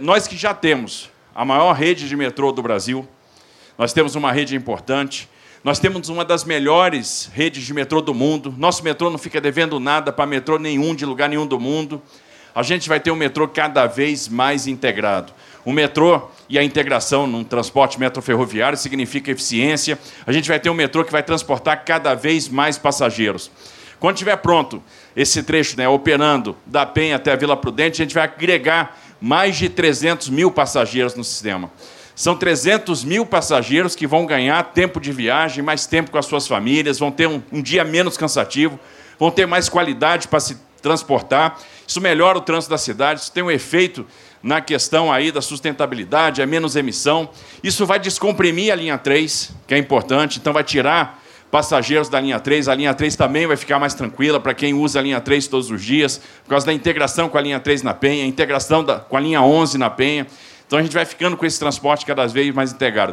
Nós que já temos a maior rede de metrô do Brasil, nós temos uma rede importante, nós temos uma das melhores redes de metrô do mundo. Nosso metrô não fica devendo nada para metrô nenhum, de lugar nenhum do mundo. A gente vai ter um metrô cada vez mais integrado. O metrô e a integração num transporte metroferroviário significa eficiência. A gente vai ter um metrô que vai transportar cada vez mais passageiros. Quando estiver pronto esse trecho, né, operando da Penha até a Vila Prudente, a gente vai agregar mais de 300 mil passageiros no sistema. São 300 mil passageiros que vão ganhar tempo de viagem, mais tempo com as suas famílias, vão ter um, um dia menos cansativo, vão ter mais qualidade para se transportar. Isso melhora o trânsito da cidade, isso tem um efeito na questão aí da sustentabilidade, é menos emissão. Isso vai descomprimir a linha 3, que é importante, então vai tirar passageiros da linha 3. A linha 3 também vai ficar mais tranquila para quem usa a linha 3 todos os dias, por causa da integração com a linha 3 na Penha, integração da, com a linha 11 na Penha. Então a gente vai ficando com esse transporte cada vez mais integrado.